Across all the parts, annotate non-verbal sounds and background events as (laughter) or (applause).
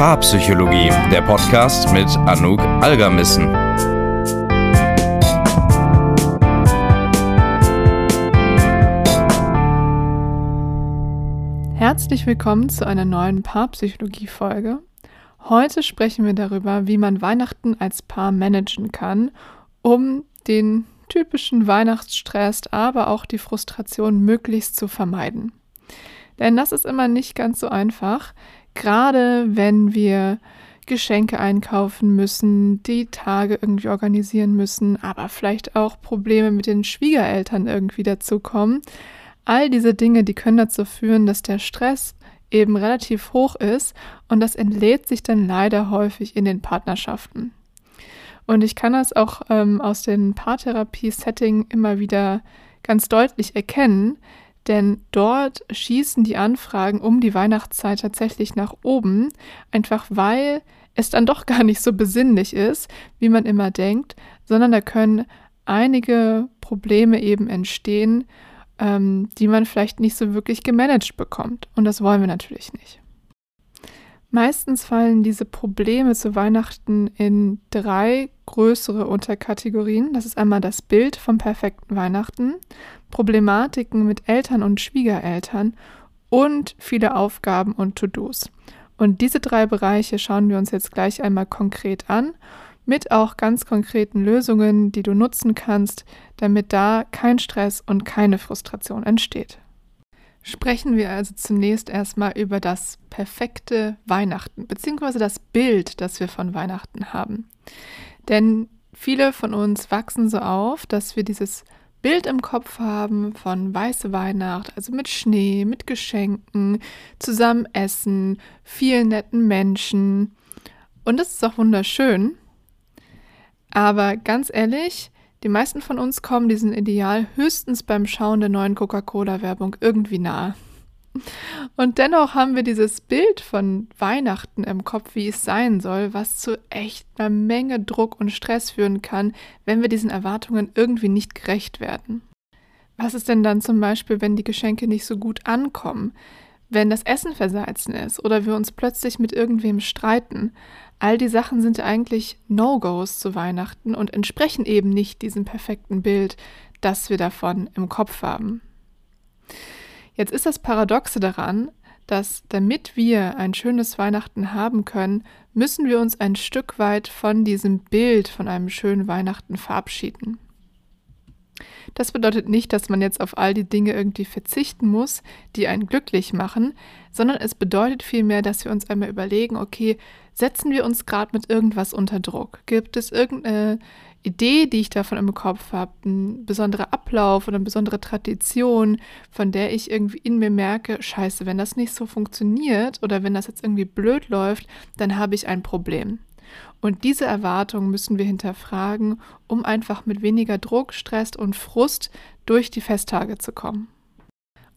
Paarpsychologie, der Podcast mit Anouk Algermissen. Herzlich willkommen zu einer neuen Paarpsychologie-Folge. Heute sprechen wir darüber, wie man Weihnachten als Paar managen kann, um den typischen Weihnachtsstress, aber auch die Frustration möglichst zu vermeiden. Denn das ist immer nicht ganz so einfach, gerade wenn wir Geschenke einkaufen müssen, die Tage irgendwie organisieren müssen, aber vielleicht auch Probleme mit den Schwiegereltern irgendwie dazukommen. All diese Dinge, die können dazu führen, dass der Stress eben relativ hoch ist und das entlädt sich dann leider häufig in den Partnerschaften. Und ich kann das auch ähm, aus den Paartherapie-Setting immer wieder ganz deutlich erkennen, denn dort schießen die Anfragen um die Weihnachtszeit tatsächlich nach oben, einfach weil es dann doch (laughs) gar nicht so besinnlich ist, wie man immer denkt, sondern da können einige Probleme eben entstehen, ähm, die man vielleicht nicht so wirklich gemanagt bekommt. Und das wollen wir natürlich nicht. Meistens fallen diese Probleme zu Weihnachten in drei größere Unterkategorien. Das ist einmal das Bild vom perfekten Weihnachten, Problematiken mit Eltern und Schwiegereltern und viele Aufgaben und To-Dos. Und diese drei Bereiche schauen wir uns jetzt gleich einmal konkret an, mit auch ganz konkreten Lösungen, die du nutzen kannst, damit da kein Stress und keine Frustration entsteht. Sprechen wir also zunächst erstmal über das perfekte Weihnachten, beziehungsweise das Bild, das wir von Weihnachten haben. Denn viele von uns wachsen so auf, dass wir dieses Bild im Kopf haben von weiße Weihnacht, also mit Schnee, mit Geschenken, zusammen essen, vielen netten Menschen. Und das ist auch wunderschön. Aber ganz ehrlich, die meisten von uns kommen diesem Ideal höchstens beim Schauen der neuen Coca-Cola-Werbung irgendwie nahe. Und dennoch haben wir dieses Bild von Weihnachten im Kopf, wie es sein soll, was zu echt einer Menge Druck und Stress führen kann, wenn wir diesen Erwartungen irgendwie nicht gerecht werden. Was ist denn dann zum Beispiel, wenn die Geschenke nicht so gut ankommen? Wenn das Essen versalzen ist oder wir uns plötzlich mit irgendwem streiten? All die Sachen sind eigentlich No-Gos zu Weihnachten und entsprechen eben nicht diesem perfekten Bild, das wir davon im Kopf haben. Jetzt ist das Paradoxe daran, dass damit wir ein schönes Weihnachten haben können, müssen wir uns ein Stück weit von diesem Bild von einem schönen Weihnachten verabschieden. Das bedeutet nicht, dass man jetzt auf all die Dinge irgendwie verzichten muss, die einen glücklich machen, sondern es bedeutet vielmehr, dass wir uns einmal überlegen, okay, setzen wir uns gerade mit irgendwas unter Druck? Gibt es irgendeine Idee, die ich davon im Kopf habe, ein besonderer Ablauf oder eine besondere Tradition, von der ich irgendwie in mir merke, scheiße, wenn das nicht so funktioniert oder wenn das jetzt irgendwie blöd läuft, dann habe ich ein Problem. Und diese Erwartungen müssen wir hinterfragen, um einfach mit weniger Druck, Stress und Frust durch die Festtage zu kommen.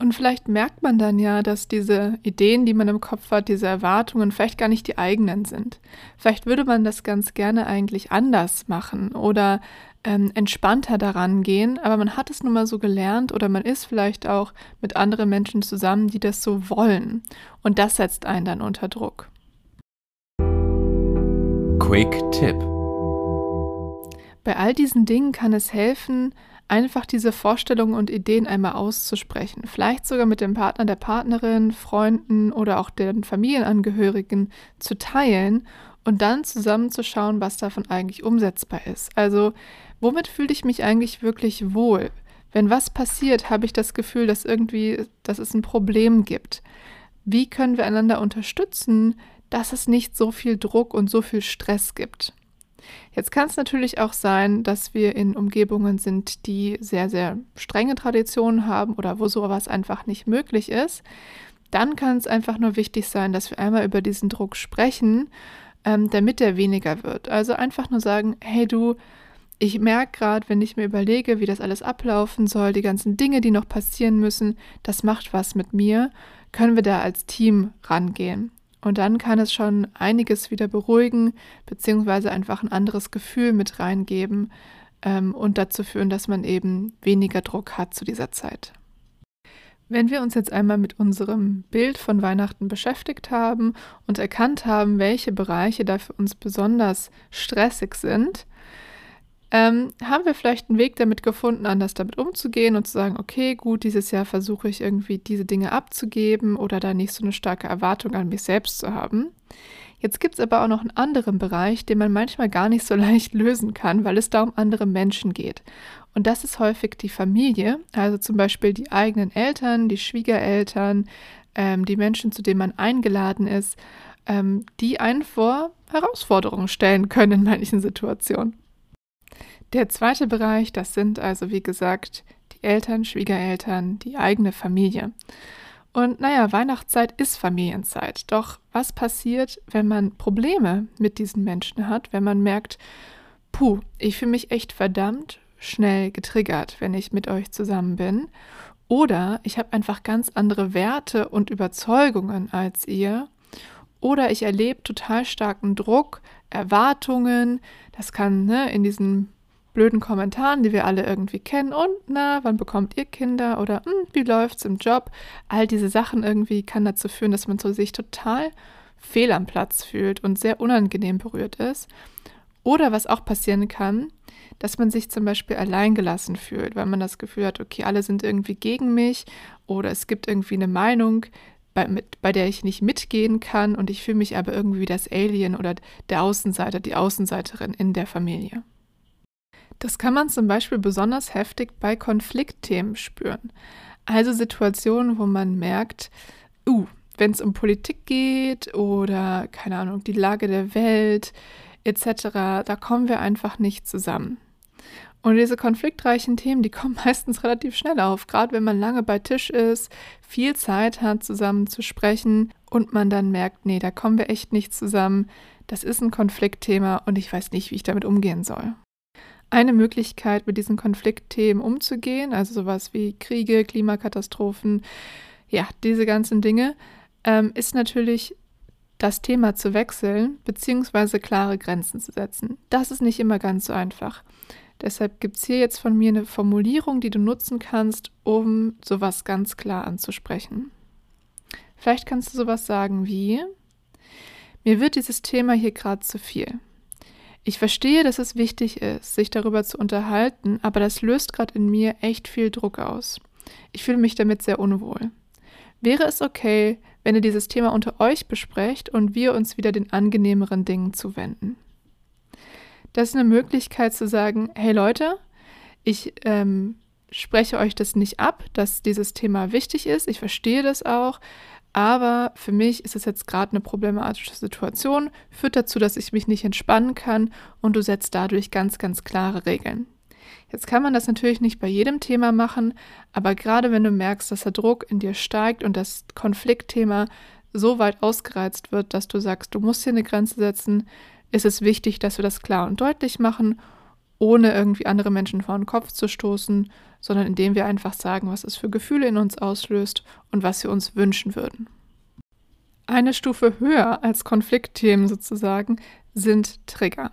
Und vielleicht merkt man dann ja, dass diese Ideen, die man im Kopf hat, diese Erwartungen vielleicht gar nicht die eigenen sind. Vielleicht würde man das ganz gerne eigentlich anders machen oder ähm, entspannter daran gehen, aber man hat es nun mal so gelernt oder man ist vielleicht auch mit anderen Menschen zusammen, die das so wollen. Und das setzt einen dann unter Druck. Quick Tipp. Bei all diesen Dingen kann es helfen, einfach diese Vorstellungen und Ideen einmal auszusprechen. Vielleicht sogar mit dem Partner, der Partnerin, Freunden oder auch den Familienangehörigen zu teilen und dann zusammenzuschauen, was davon eigentlich umsetzbar ist. Also, womit fühle ich mich eigentlich wirklich wohl? Wenn was passiert, habe ich das Gefühl, dass irgendwie, dass es ein Problem gibt. Wie können wir einander unterstützen, dass es nicht so viel Druck und so viel Stress gibt? Jetzt kann es natürlich auch sein, dass wir in Umgebungen sind, die sehr, sehr strenge Traditionen haben oder wo sowas einfach nicht möglich ist. Dann kann es einfach nur wichtig sein, dass wir einmal über diesen Druck sprechen, ähm, damit er weniger wird. Also einfach nur sagen, hey du, ich merke gerade, wenn ich mir überlege, wie das alles ablaufen soll, die ganzen Dinge, die noch passieren müssen, das macht was mit mir. Können wir da als Team rangehen? Und dann kann es schon einiges wieder beruhigen, beziehungsweise einfach ein anderes Gefühl mit reingeben ähm, und dazu führen, dass man eben weniger Druck hat zu dieser Zeit. Wenn wir uns jetzt einmal mit unserem Bild von Weihnachten beschäftigt haben und erkannt haben, welche Bereiche da für uns besonders stressig sind, ähm, haben wir vielleicht einen Weg damit gefunden, anders damit umzugehen und zu sagen, okay, gut, dieses Jahr versuche ich irgendwie diese Dinge abzugeben oder da nicht so eine starke Erwartung an mich selbst zu haben. Jetzt gibt es aber auch noch einen anderen Bereich, den man manchmal gar nicht so (laughs) leicht lösen kann, weil es da um andere Menschen geht. Und das ist häufig die Familie, also zum Beispiel die eigenen Eltern, die Schwiegereltern, ähm, die Menschen, zu denen man eingeladen ist, ähm, die einen vor Herausforderungen stellen können in manchen Situationen. Der zweite Bereich, das sind also wie gesagt die Eltern, Schwiegereltern, die eigene Familie. Und naja, Weihnachtszeit ist Familienzeit. Doch was passiert, wenn man Probleme mit diesen Menschen hat, wenn man merkt, puh, ich fühle mich echt verdammt schnell getriggert, wenn ich mit euch zusammen bin. Oder ich habe einfach ganz andere Werte und Überzeugungen als ihr. Oder ich erlebe total starken Druck, Erwartungen. Das kann ne, in diesen blöden Kommentaren, die wir alle irgendwie kennen. Und na, wann bekommt ihr Kinder? Oder hm, wie läuft's im Job? All diese Sachen irgendwie kann dazu führen, dass man so sich total fehl am Platz fühlt und sehr unangenehm berührt ist. Oder was auch passieren kann, dass man sich zum Beispiel alleingelassen fühlt, weil man das Gefühl hat, okay, alle sind irgendwie gegen mich oder es gibt irgendwie eine Meinung, bei, mit, bei der ich nicht mitgehen kann und ich fühle mich aber irgendwie wie das Alien oder der Außenseiter, die Außenseiterin in der Familie. Das kann man zum Beispiel besonders heftig bei Konfliktthemen spüren. Also Situationen, wo man merkt, uh, wenn es um Politik geht oder keine Ahnung, die Lage der Welt etc., da kommen wir einfach nicht zusammen. Und diese konfliktreichen Themen, die kommen (laughs) meistens relativ schnell auf, gerade wenn man lange bei Tisch ist, viel Zeit hat, zusammen zu sprechen und man dann merkt, nee, da kommen wir echt nicht zusammen. Das ist ein Konfliktthema und ich weiß nicht, wie ich damit umgehen soll. Eine Möglichkeit, mit diesen Konfliktthemen umzugehen, also sowas wie Kriege, Klimakatastrophen, ja, diese ganzen Dinge, ähm, ist natürlich das Thema zu wechseln, beziehungsweise klare Grenzen zu setzen. Das ist nicht immer ganz so einfach. Deshalb gibt es hier jetzt von mir eine Formulierung, die du nutzen kannst, um sowas ganz klar anzusprechen. Vielleicht kannst du sowas sagen wie, mir wird dieses Thema hier gerade zu viel. Ich verstehe, dass es wichtig ist, sich darüber zu unterhalten, aber das löst gerade in mir echt viel Druck aus. Ich fühle mich damit sehr unwohl. Wäre es okay, wenn ihr dieses Thema unter euch besprecht und wir uns wieder den angenehmeren Dingen zuwenden? Das ist eine Möglichkeit zu sagen, hey Leute, ich ähm, spreche euch das nicht ab, dass dieses Thema wichtig ist. Ich verstehe das auch. Aber für mich ist es jetzt gerade eine problematische Situation, führt dazu, dass ich mich nicht entspannen kann und du setzt dadurch ganz, ganz klare Regeln. Jetzt kann man das natürlich nicht bei jedem Thema machen, aber gerade wenn du merkst, dass der Druck in dir steigt und das Konfliktthema so weit ausgereizt wird, dass du sagst, du musst hier eine Grenze setzen, ist es wichtig, dass wir das klar und deutlich machen, ohne irgendwie andere Menschen vor den Kopf zu stoßen, sondern indem wir einfach sagen, was es für Gefühle in uns auslöst und was wir uns wünschen würden. Eine Stufe höher als Konfliktthemen sozusagen sind Trigger.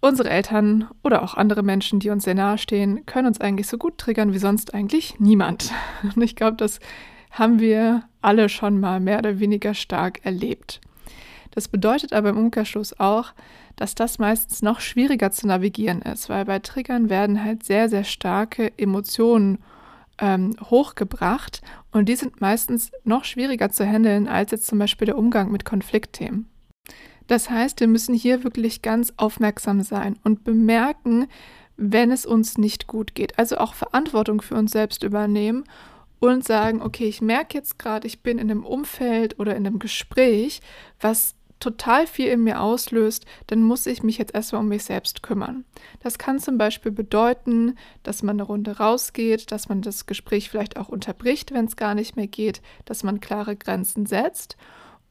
Unsere Eltern oder auch andere Menschen, die uns sehr nahe stehen, können uns eigentlich so gut triggern wie sonst eigentlich niemand. Und ich glaube, das haben wir alle schon mal mehr oder weniger stark erlebt. Das bedeutet aber im Umkehrschluss auch, dass das meistens noch schwieriger zu navigieren ist, weil bei Triggern werden halt sehr, sehr starke Emotionen ähm, hochgebracht und die sind meistens noch schwieriger zu handeln als jetzt zum Beispiel der Umgang mit Konfliktthemen. Das heißt, wir müssen hier wirklich ganz aufmerksam sein und bemerken, wenn es uns nicht gut geht. Also auch Verantwortung für uns selbst übernehmen und sagen, okay, ich merke jetzt gerade, ich bin in einem Umfeld oder in einem Gespräch, was total viel in mir auslöst, dann muss ich mich jetzt erstmal um mich selbst kümmern. Das kann zum Beispiel bedeuten, dass man eine Runde rausgeht, dass man das Gespräch vielleicht auch unterbricht, wenn es gar nicht mehr geht, dass man klare Grenzen setzt.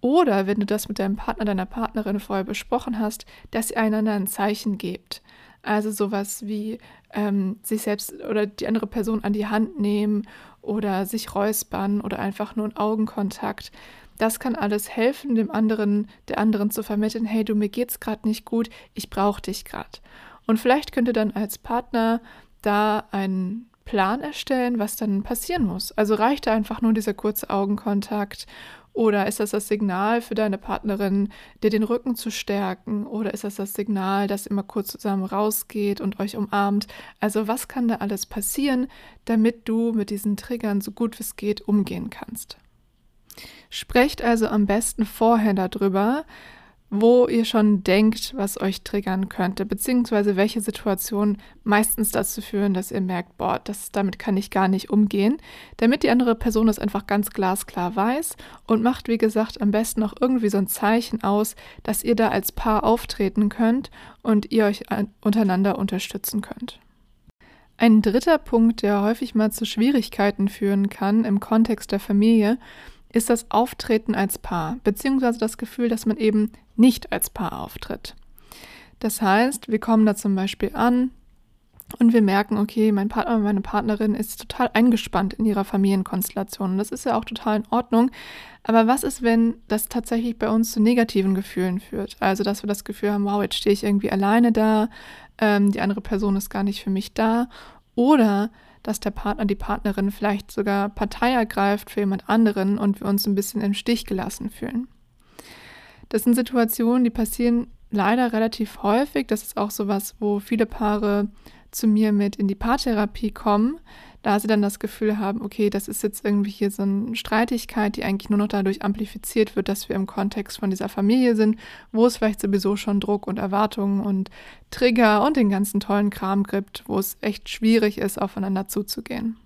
Oder wenn du das mit deinem Partner, deiner Partnerin vorher besprochen hast, dass ihr einander ein Zeichen gebt. Also sowas wie ähm, sich selbst oder die andere Person an die Hand nehmen oder sich räuspern oder einfach nur einen Augenkontakt. Das kann alles helfen, dem anderen, der anderen zu vermitteln, hey, du, mir geht's gerade nicht gut, ich brauche dich gerade. Und vielleicht könnt ihr dann als Partner da einen Plan erstellen, was dann passieren muss. Also reicht da einfach nur dieser kurze Augenkontakt oder ist das das Signal für deine Partnerin, dir den Rücken zu stärken? Oder ist das das Signal, dass ihr mal kurz zusammen rausgeht und euch umarmt? Also was kann da alles passieren, damit du mit diesen Triggern so gut wie es geht umgehen kannst? Sprecht also am besten vorher darüber, wo ihr schon denkt, was euch triggern könnte, beziehungsweise welche Situationen meistens dazu führen, dass ihr merkt, boah, das, damit kann ich gar nicht umgehen, damit die andere Person das einfach ganz glasklar weiß und macht, wie gesagt, am besten auch irgendwie so ein Zeichen aus, dass ihr da als Paar auftreten könnt und ihr euch untereinander unterstützen könnt. Ein dritter Punkt, der häufig mal zu Schwierigkeiten führen kann im Kontext der Familie, ist das Auftreten als Paar, beziehungsweise das Gefühl, dass man eben nicht als Paar auftritt. Das heißt, wir kommen da zum Beispiel an und wir merken, okay, mein Partner, meine Partnerin ist total eingespannt in ihrer Familienkonstellation. Und das ist ja auch total in Ordnung. Aber was ist, wenn das tatsächlich bei uns zu negativen Gefühlen führt? Also, dass wir das Gefühl haben, wow, jetzt stehe ich irgendwie alleine da, ähm, die andere Person ist gar nicht für mich da. Oder dass der Partner, die Partnerin vielleicht sogar Partei ergreift für jemand anderen und wir uns ein bisschen im Stich gelassen fühlen. Das sind Situationen, die passieren leider relativ häufig. Das ist auch sowas, wo viele Paare zu mir mit in die Paartherapie kommen, da sie dann das Gefühl haben, okay, das ist jetzt irgendwie hier so eine Streitigkeit, die eigentlich nur noch dadurch amplifiziert wird, dass wir im Kontext von dieser Familie sind, wo es vielleicht sowieso schon Druck und Erwartungen und Trigger und den ganzen tollen Kram gibt, wo es echt schwierig ist, aufeinander zuzugehen.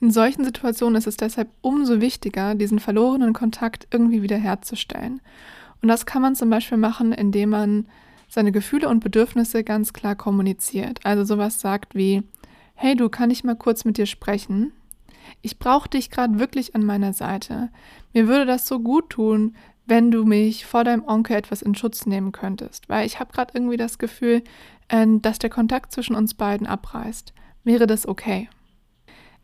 In solchen Situationen ist es deshalb umso wichtiger, diesen verlorenen Kontakt irgendwie wiederherzustellen. Und das kann man zum Beispiel machen, indem man seine Gefühle und Bedürfnisse ganz klar kommuniziert. Also sowas sagt wie, hey du, kann ich mal kurz mit dir sprechen? Ich brauche dich gerade wirklich an meiner Seite. Mir würde das so gut tun, wenn du mich vor deinem Onkel etwas in Schutz nehmen könntest, weil ich habe gerade irgendwie das Gefühl, äh, dass der Kontakt zwischen uns beiden abreißt. Wäre das okay?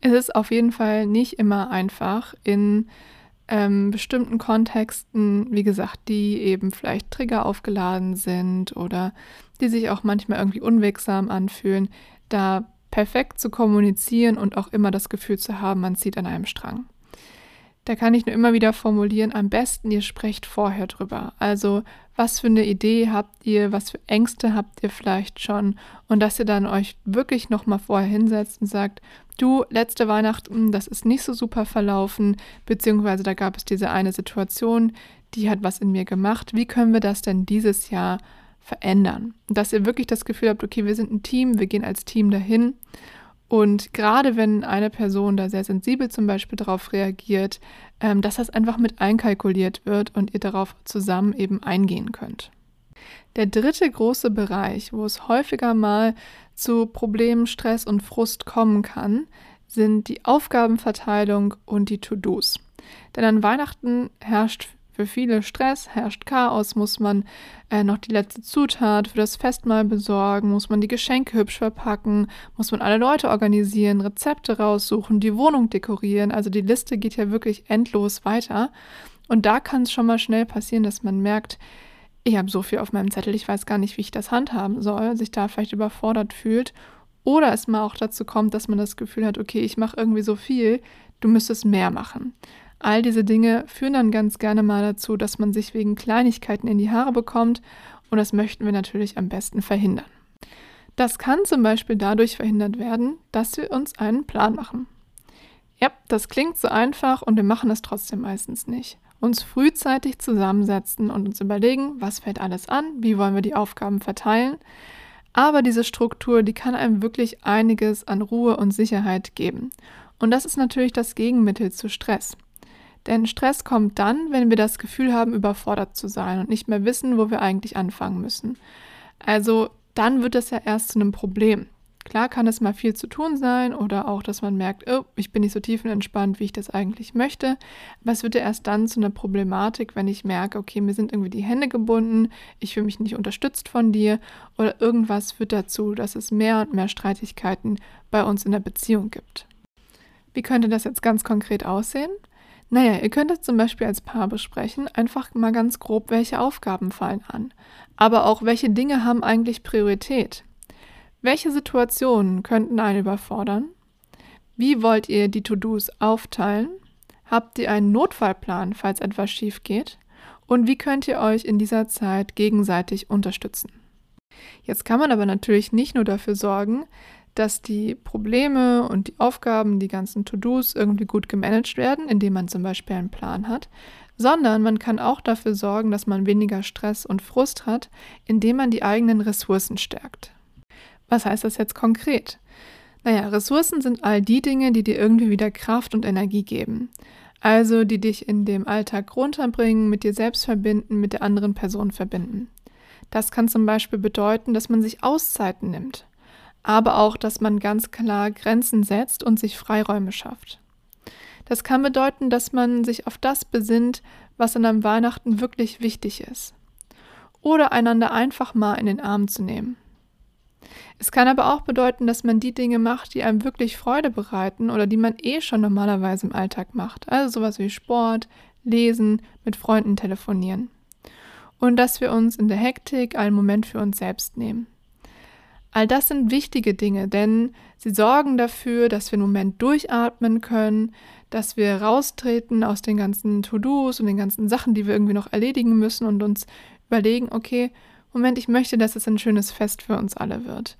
Es ist auf jeden Fall nicht immer einfach in ähm, bestimmten Kontexten, wie gesagt, die eben vielleicht Trigger aufgeladen sind oder die sich auch manchmal irgendwie unwegsam anfühlen, da perfekt zu kommunizieren und auch immer das Gefühl zu haben, man zieht an einem Strang. Da kann ich nur immer wieder formulieren, am besten ihr sprecht vorher drüber. Also, was für eine Idee habt ihr, was für Ängste habt ihr vielleicht schon und dass ihr dann euch wirklich nochmal vorher hinsetzt und sagt, du, letzte Weihnachten, das ist nicht so super verlaufen, beziehungsweise da gab es diese eine Situation, die hat was in mir gemacht. Wie können wir das denn dieses Jahr verändern? Dass ihr wirklich das Gefühl habt, okay, wir sind ein Team, wir gehen als Team dahin. Und gerade wenn eine Person da sehr sensibel zum Beispiel darauf reagiert, ähm, dass das einfach mit einkalkuliert wird und ihr darauf zusammen eben eingehen könnt. Der dritte große Bereich, wo es häufiger mal zu Problemen, Stress und Frust kommen kann, sind die Aufgabenverteilung und die To-Dos. Denn an Weihnachten herrscht für viele Stress, herrscht Chaos, muss man äh, noch die letzte Zutat für das Festmahl besorgen, muss man die Geschenke hübsch verpacken, muss man alle Leute organisieren, Rezepte raussuchen, die Wohnung dekorieren. Also die Liste geht ja wirklich endlos weiter. Und da kann es schon mal schnell passieren, dass man merkt, ich habe so viel auf meinem Zettel, ich weiß gar nicht, wie ich das handhaben soll, sich da vielleicht überfordert fühlt. Oder es mal auch dazu kommt, dass man das Gefühl hat, okay, ich mache irgendwie so viel, du müsstest mehr machen. All diese Dinge führen dann ganz gerne mal dazu, dass man sich wegen Kleinigkeiten in die Haare bekommt und das möchten wir natürlich am besten verhindern. Das kann zum Beispiel dadurch verhindert werden, dass wir uns einen Plan machen. Ja, das klingt so einfach und wir machen es trotzdem meistens nicht uns frühzeitig zusammensetzen und uns überlegen, was fällt alles an, wie wollen wir die Aufgaben verteilen. Aber diese Struktur, die kann einem wirklich einiges an Ruhe und Sicherheit geben. Und das ist natürlich das Gegenmittel zu Stress. Denn Stress kommt dann, wenn wir das Gefühl haben, überfordert zu sein und nicht mehr wissen, wo wir eigentlich anfangen müssen. Also dann wird das ja erst zu einem Problem. Klar kann es mal viel zu tun sein oder auch, dass man merkt, oh, ich bin nicht so tiefenentspannt, wie ich das eigentlich möchte. Aber es wird ja erst dann zu einer Problematik, wenn ich merke, okay, mir sind irgendwie die Hände gebunden, ich fühle mich nicht unterstützt von dir oder irgendwas führt dazu, dass es mehr und mehr Streitigkeiten bei uns in der Beziehung gibt. Wie könnte das jetzt ganz konkret aussehen? Naja, ihr könnt es zum Beispiel als Paar besprechen, einfach mal ganz grob, welche Aufgaben fallen an. Aber auch, welche Dinge haben eigentlich Priorität? Welche Situationen könnten einen überfordern? Wie wollt ihr die To-Dos aufteilen? Habt ihr einen Notfallplan, falls etwas schief geht? Und wie könnt ihr euch in dieser Zeit gegenseitig unterstützen? Jetzt kann man aber natürlich nicht nur dafür sorgen, dass die Probleme und die Aufgaben, die ganzen To-Dos irgendwie gut gemanagt werden, indem man zum Beispiel einen Plan hat, sondern man kann auch dafür sorgen, dass man weniger Stress und Frust hat, indem man die eigenen Ressourcen stärkt. Was heißt das jetzt konkret? Naja, Ressourcen sind all die Dinge, die dir irgendwie wieder Kraft und Energie geben. Also die dich in dem Alltag runterbringen, mit dir selbst verbinden, mit der anderen Person verbinden. Das kann zum Beispiel bedeuten, dass man sich Auszeiten nimmt, aber auch, dass man ganz klar Grenzen setzt und sich Freiräume schafft. Das kann bedeuten, dass man sich auf das besinnt, was an einem Weihnachten wirklich wichtig ist. Oder einander einfach mal in den Arm zu nehmen. Es kann aber auch bedeuten, dass man die Dinge macht, die einem wirklich Freude bereiten oder die man eh schon normalerweise im Alltag macht. Also sowas wie Sport, Lesen, mit Freunden telefonieren. Und dass wir uns in der Hektik einen Moment für uns selbst nehmen. All das sind wichtige Dinge, denn sie sorgen dafür, dass wir einen Moment durchatmen können, dass wir raustreten aus den ganzen To-Dos und den ganzen Sachen, die wir irgendwie noch erledigen müssen und uns überlegen, okay, Moment, ich möchte, dass es ein schönes Fest für uns alle wird.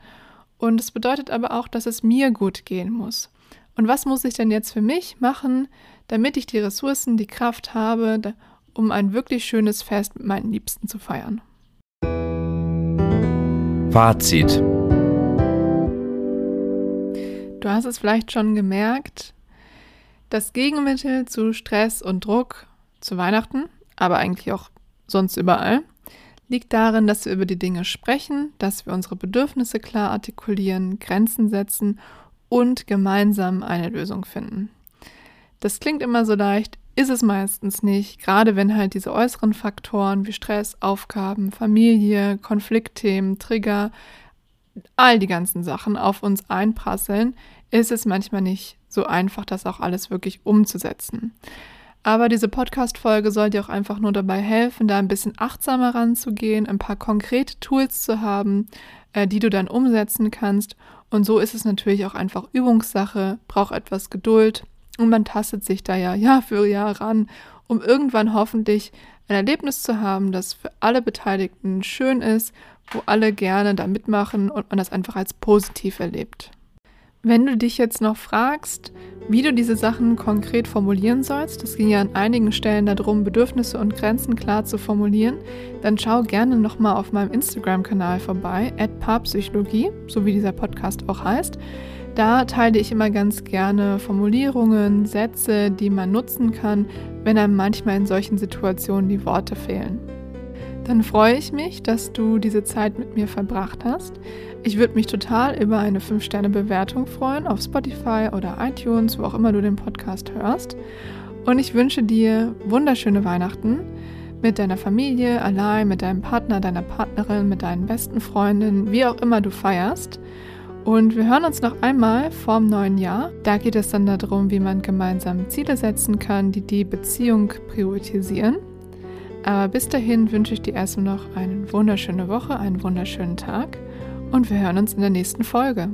Und es bedeutet aber auch, dass es mir gut gehen muss. Und was muss ich denn jetzt für mich machen, damit ich die Ressourcen, die Kraft habe, um ein wirklich schönes Fest mit meinen Liebsten zu feiern? Fazit. Du hast es vielleicht schon gemerkt, das Gegenmittel zu Stress und Druck zu Weihnachten, aber eigentlich auch sonst überall, liegt darin, dass wir über die Dinge sprechen, dass wir unsere Bedürfnisse klar artikulieren, Grenzen setzen und gemeinsam eine Lösung finden. Das klingt immer so leicht, ist es meistens nicht, gerade wenn halt diese äußeren Faktoren wie Stress, Aufgaben, Familie, Konfliktthemen, Trigger, all die ganzen Sachen auf uns einprasseln, ist es manchmal nicht so einfach, das auch alles wirklich umzusetzen. Aber diese Podcast-Folge soll dir auch einfach nur dabei helfen, da ein bisschen achtsamer ranzugehen, ein paar konkrete Tools zu haben, äh, die du dann umsetzen kannst. Und so ist es natürlich auch einfach Übungssache, braucht etwas Geduld und man tastet sich da ja Jahr für Jahr ran, um irgendwann hoffentlich ein Erlebnis zu haben, das für alle Beteiligten schön ist, wo alle gerne da mitmachen und man das einfach als positiv erlebt. Wenn du dich jetzt noch fragst, wie du diese Sachen konkret formulieren sollst, das ging ja an einigen Stellen darum, Bedürfnisse und Grenzen klar zu formulieren, dann schau gerne nochmal auf meinem Instagram-Kanal vorbei, @paarpsychologie, so wie dieser Podcast auch heißt. Da teile ich immer ganz gerne Formulierungen, Sätze, die man nutzen kann, wenn einem manchmal in solchen Situationen die Worte fehlen. Dann freue ich mich, dass du diese Zeit mit mir verbracht hast. Ich würde mich total über eine 5-Sterne-Bewertung freuen auf Spotify oder iTunes, wo auch immer du den Podcast hörst. Und ich wünsche dir wunderschöne Weihnachten mit deiner Familie, allein, mit deinem Partner, deiner Partnerin, mit deinen besten Freundinnen, wie auch immer du feierst. Und wir hören uns noch einmal vorm neuen Jahr. Da geht es dann darum, wie man gemeinsam Ziele setzen kann, die die Beziehung priorisieren. Aber bis dahin wünsche ich dir erstmal noch eine wunderschöne Woche, einen wunderschönen Tag und wir hören uns in der nächsten Folge.